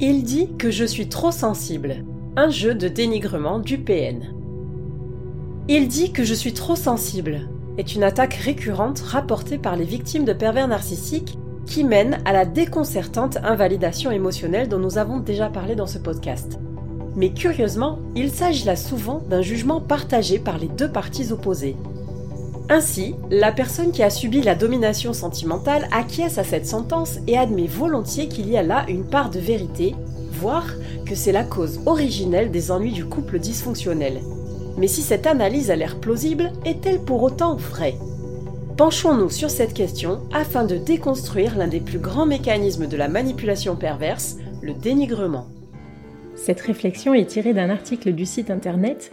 Il dit que je suis trop sensible. Un jeu de dénigrement du PN. Il dit que je suis trop sensible est une attaque récurrente rapportée par les victimes de pervers narcissiques qui mène à la déconcertante invalidation émotionnelle dont nous avons déjà parlé dans ce podcast. Mais curieusement, il s'agit là souvent d'un jugement partagé par les deux parties opposées. Ainsi, la personne qui a subi la domination sentimentale acquiesce à cette sentence et admet volontiers qu'il y a là une part de vérité, voire que c'est la cause originelle des ennuis du couple dysfonctionnel. Mais si cette analyse a l'air plausible, est-elle pour autant vraie? Penchons-nous sur cette question afin de déconstruire l'un des plus grands mécanismes de la manipulation perverse, le dénigrement. Cette réflexion est tirée d'un article du site internet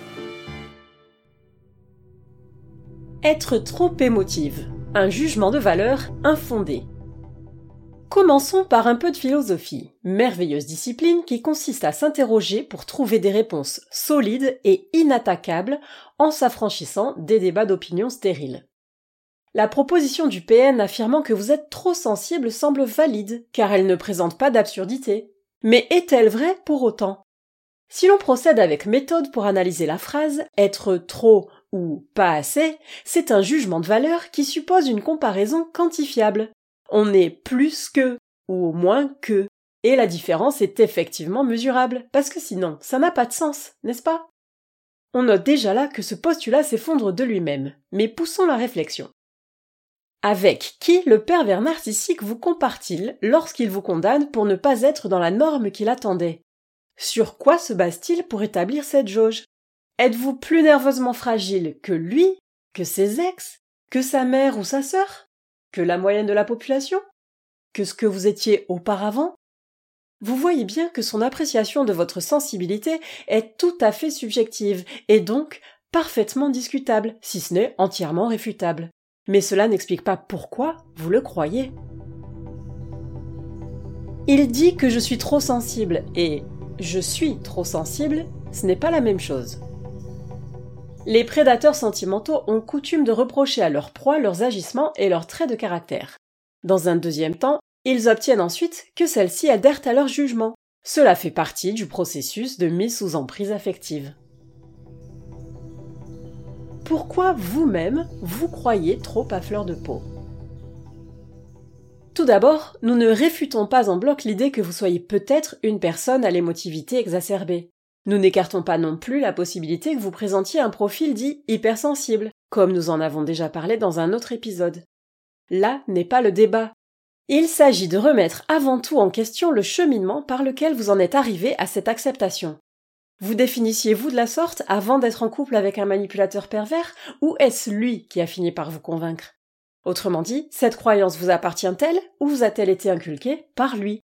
Être trop émotive. Un jugement de valeur infondé. Commençons par un peu de philosophie, merveilleuse discipline qui consiste à s'interroger pour trouver des réponses solides et inattaquables en s'affranchissant des débats d'opinion stériles. La proposition du PN affirmant que vous êtes trop sensible semble valide, car elle ne présente pas d'absurdité. Mais est-elle vraie? Pour autant Si l'on procède avec méthode pour analyser la phrase être trop ou pas assez, c'est un jugement de valeur qui suppose une comparaison quantifiable on est plus que ou moins que. Et la différence est effectivement mesurable, parce que sinon, ça n'a pas de sens, n'est-ce pas? On note déjà là que ce postulat s'effondre de lui-même, mais poussons la réflexion. Avec qui le pervers narcissique vous compare-t-il lorsqu'il vous condamne pour ne pas être dans la norme qu'il attendait? Sur quoi se base-t-il pour établir cette jauge? Êtes-vous plus nerveusement fragile que lui, que ses ex, que sa mère ou sa sœur que la moyenne de la population Que ce que vous étiez auparavant? Vous voyez bien que son appréciation de votre sensibilité est tout à fait subjective et donc parfaitement discutable, si ce n'est entièrement réfutable. Mais cela n'explique pas pourquoi vous le croyez. Il dit que je suis trop sensible et je suis trop sensible, ce n'est pas la même chose. Les prédateurs sentimentaux ont coutume de reprocher à leur proie leurs agissements et leurs traits de caractère. Dans un deuxième temps, ils obtiennent ensuite que celle-ci adhèrent à leur jugement. Cela fait partie du processus de mise sous emprise affective. Pourquoi vous-même vous croyez trop à fleur de peau? Tout d'abord, nous ne réfutons pas en bloc l'idée que vous soyez peut-être une personne à l'émotivité exacerbée. Nous n'écartons pas non plus la possibilité que vous présentiez un profil dit hypersensible, comme nous en avons déjà parlé dans un autre épisode. Là n'est pas le débat. Il s'agit de remettre avant tout en question le cheminement par lequel vous en êtes arrivé à cette acceptation. Vous définissiez-vous de la sorte avant d'être en couple avec un manipulateur pervers, ou est-ce lui qui a fini par vous convaincre? Autrement dit, cette croyance vous appartient-elle ou vous a-t-elle été inculquée par lui?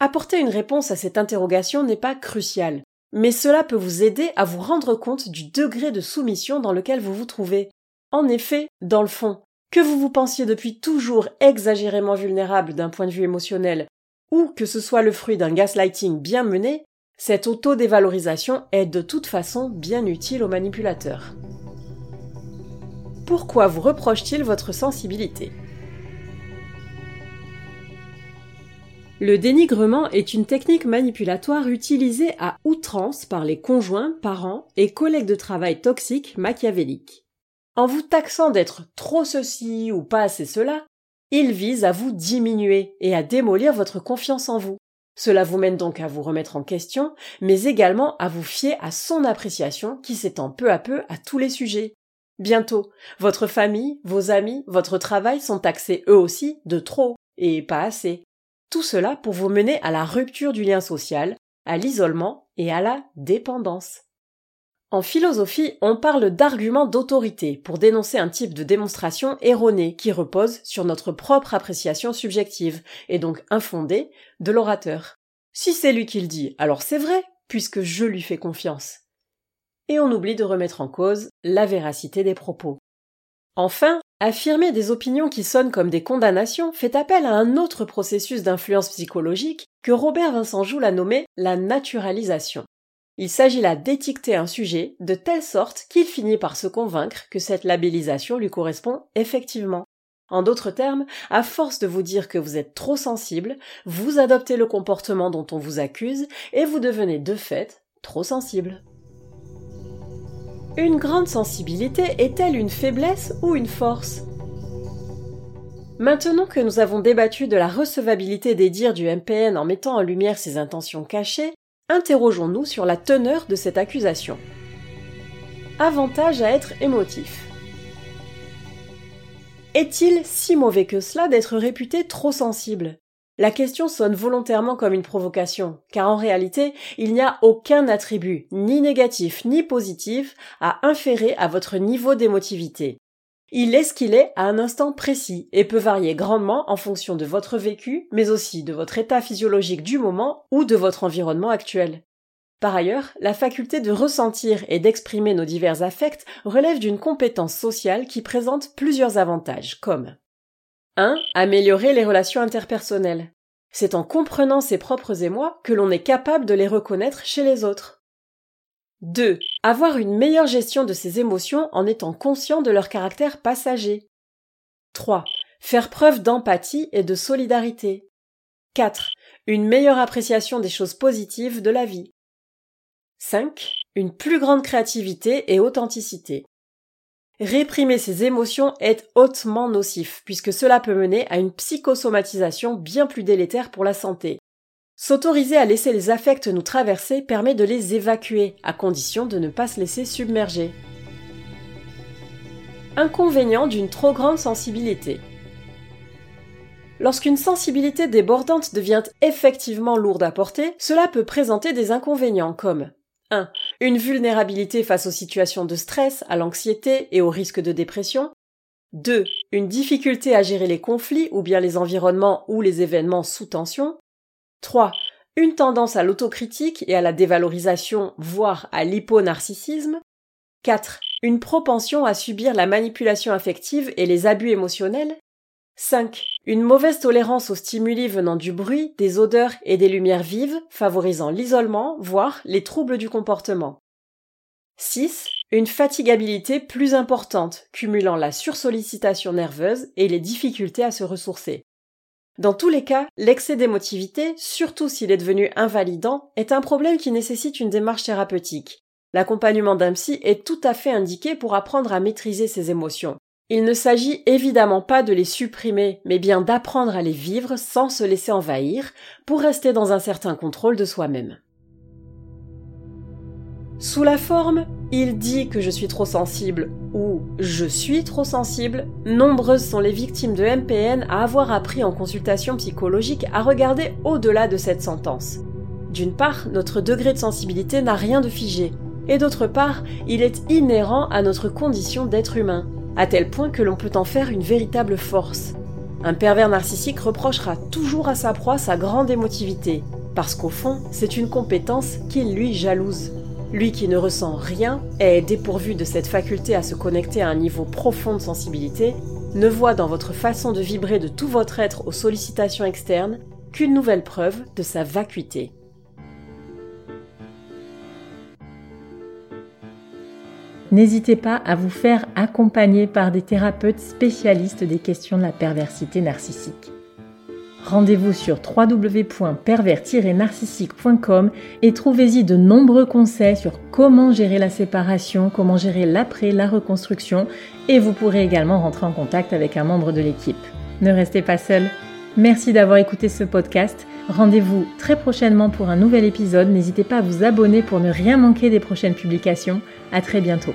Apporter une réponse à cette interrogation n'est pas crucial, mais cela peut vous aider à vous rendre compte du degré de soumission dans lequel vous vous trouvez. En effet, dans le fond, que vous vous pensiez depuis toujours exagérément vulnérable d'un point de vue émotionnel, ou que ce soit le fruit d'un gaslighting bien mené, cette auto-dévalorisation est de toute façon bien utile aux manipulateurs. Pourquoi vous reproche-t-il votre sensibilité? Le dénigrement est une technique manipulatoire utilisée à outrance par les conjoints, parents et collègues de travail toxiques machiavéliques. En vous taxant d'être trop ceci ou pas assez cela, il vise à vous diminuer et à démolir votre confiance en vous. Cela vous mène donc à vous remettre en question, mais également à vous fier à son appréciation qui s'étend peu à peu à tous les sujets. Bientôt, votre famille, vos amis, votre travail sont taxés eux aussi de trop et pas assez. Tout cela pour vous mener à la rupture du lien social, à l'isolement et à la dépendance. En philosophie, on parle d'argument d'autorité pour dénoncer un type de démonstration erronée qui repose sur notre propre appréciation subjective, et donc infondée, de l'orateur. Si c'est lui qui le dit, alors c'est vrai, puisque je lui fais confiance. Et on oublie de remettre en cause la véracité des propos. Enfin, affirmer des opinions qui sonnent comme des condamnations fait appel à un autre processus d'influence psychologique que Robert Vincent Joule a nommé la naturalisation. Il s'agit là d'étiqueter un sujet de telle sorte qu'il finit par se convaincre que cette labellisation lui correspond effectivement. En d'autres termes, à force de vous dire que vous êtes trop sensible, vous adoptez le comportement dont on vous accuse et vous devenez de fait trop sensible. Une grande sensibilité est-elle une faiblesse ou une force Maintenant que nous avons débattu de la recevabilité des dires du MPN en mettant en lumière ses intentions cachées, interrogeons-nous sur la teneur de cette accusation. Avantage à être émotif. Est-il si mauvais que cela d'être réputé trop sensible? La question sonne volontairement comme une provocation, car en réalité, il n'y a aucun attribut, ni négatif ni positif, à inférer à votre niveau d'émotivité. Il est ce qu'il est à un instant précis et peut varier grandement en fonction de votre vécu, mais aussi de votre état physiologique du moment ou de votre environnement actuel. Par ailleurs, la faculté de ressentir et d'exprimer nos divers affects relève d'une compétence sociale qui présente plusieurs avantages, comme 1. Améliorer les relations interpersonnelles. C'est en comprenant ses propres émois que l'on est capable de les reconnaître chez les autres. 2. Avoir une meilleure gestion de ses émotions en étant conscient de leur caractère passager. 3. Faire preuve d'empathie et de solidarité. 4. Une meilleure appréciation des choses positives de la vie. 5. Une plus grande créativité et authenticité. Réprimer ses émotions est hautement nocif, puisque cela peut mener à une psychosomatisation bien plus délétère pour la santé. S'autoriser à laisser les affects nous traverser permet de les évacuer, à condition de ne pas se laisser submerger. Inconvénient d'une trop grande sensibilité. Lorsqu'une sensibilité débordante devient effectivement lourde à porter, cela peut présenter des inconvénients comme 1. Une vulnérabilité face aux situations de stress, à l'anxiété et au risque de dépression. 2. Une difficulté à gérer les conflits ou bien les environnements ou les événements sous tension. 3. Une tendance à l'autocritique et à la dévalorisation, voire à l'hyponarcissisme. 4. Une propension à subir la manipulation affective et les abus émotionnels. 5. Une mauvaise tolérance aux stimuli venant du bruit, des odeurs et des lumières vives, favorisant l'isolement, voire les troubles du comportement. 6. Une fatigabilité plus importante, cumulant la sursollicitation nerveuse et les difficultés à se ressourcer. Dans tous les cas, l'excès d'émotivité, surtout s'il est devenu invalidant, est un problème qui nécessite une démarche thérapeutique. L'accompagnement d'un psy est tout à fait indiqué pour apprendre à maîtriser ses émotions. Il ne s'agit évidemment pas de les supprimer, mais bien d'apprendre à les vivre sans se laisser envahir, pour rester dans un certain contrôle de soi-même. Sous la forme il dit que je suis trop sensible ou je suis trop sensible, nombreuses sont les victimes de MPN à avoir appris en consultation psychologique à regarder au-delà de cette sentence. D'une part, notre degré de sensibilité n'a rien de figé, et d'autre part, il est inhérent à notre condition d'être humain, à tel point que l'on peut en faire une véritable force. Un pervers narcissique reprochera toujours à sa proie sa grande émotivité, parce qu'au fond, c'est une compétence qu'il lui jalouse. Lui qui ne ressent rien et est dépourvu de cette faculté à se connecter à un niveau profond de sensibilité, ne voit dans votre façon de vibrer de tout votre être aux sollicitations externes qu'une nouvelle preuve de sa vacuité. N'hésitez pas à vous faire accompagner par des thérapeutes spécialistes des questions de la perversité narcissique. Rendez-vous sur www.pervers-narcissique.com et trouvez-y de nombreux conseils sur comment gérer la séparation, comment gérer l'après, la reconstruction et vous pourrez également rentrer en contact avec un membre de l'équipe. Ne restez pas seul. Merci d'avoir écouté ce podcast. Rendez-vous très prochainement pour un nouvel épisode. N'hésitez pas à vous abonner pour ne rien manquer des prochaines publications. À très bientôt.